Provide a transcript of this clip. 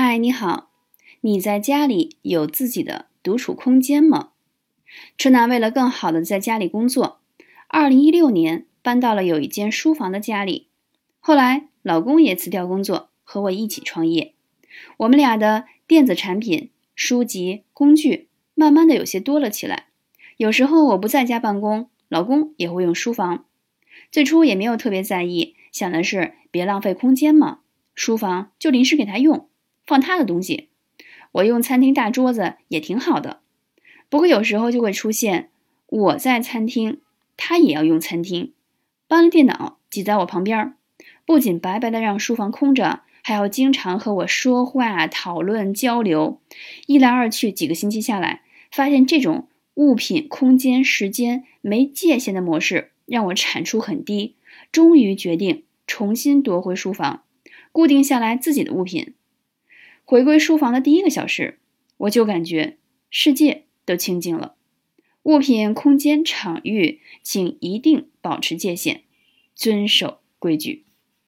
嗨，你好，你在家里有自己的独处空间吗？春楠为了更好的在家里工作，二零一六年搬到了有一间书房的家里。后来老公也辞掉工作，和我一起创业。我们俩的电子产品、书籍、工具慢慢的有些多了起来。有时候我不在家办公，老公也会用书房。最初也没有特别在意，想的是别浪费空间嘛，书房就临时给他用，放他的东西。我用餐厅大桌子也挺好的。不过有时候就会出现我在餐厅，他也要用餐厅，搬了电脑挤在我旁边，不仅白白的让书房空着，还要经常和我说话、讨论、交流。一来二去，几个星期下来，发现这种物品、空间、时间没界限的模式。让我产出很低，终于决定重新夺回书房，固定下来自己的物品。回归书房的第一个小时，我就感觉世界都清静了。物品、空间、场域，请一定保持界限，遵守规矩。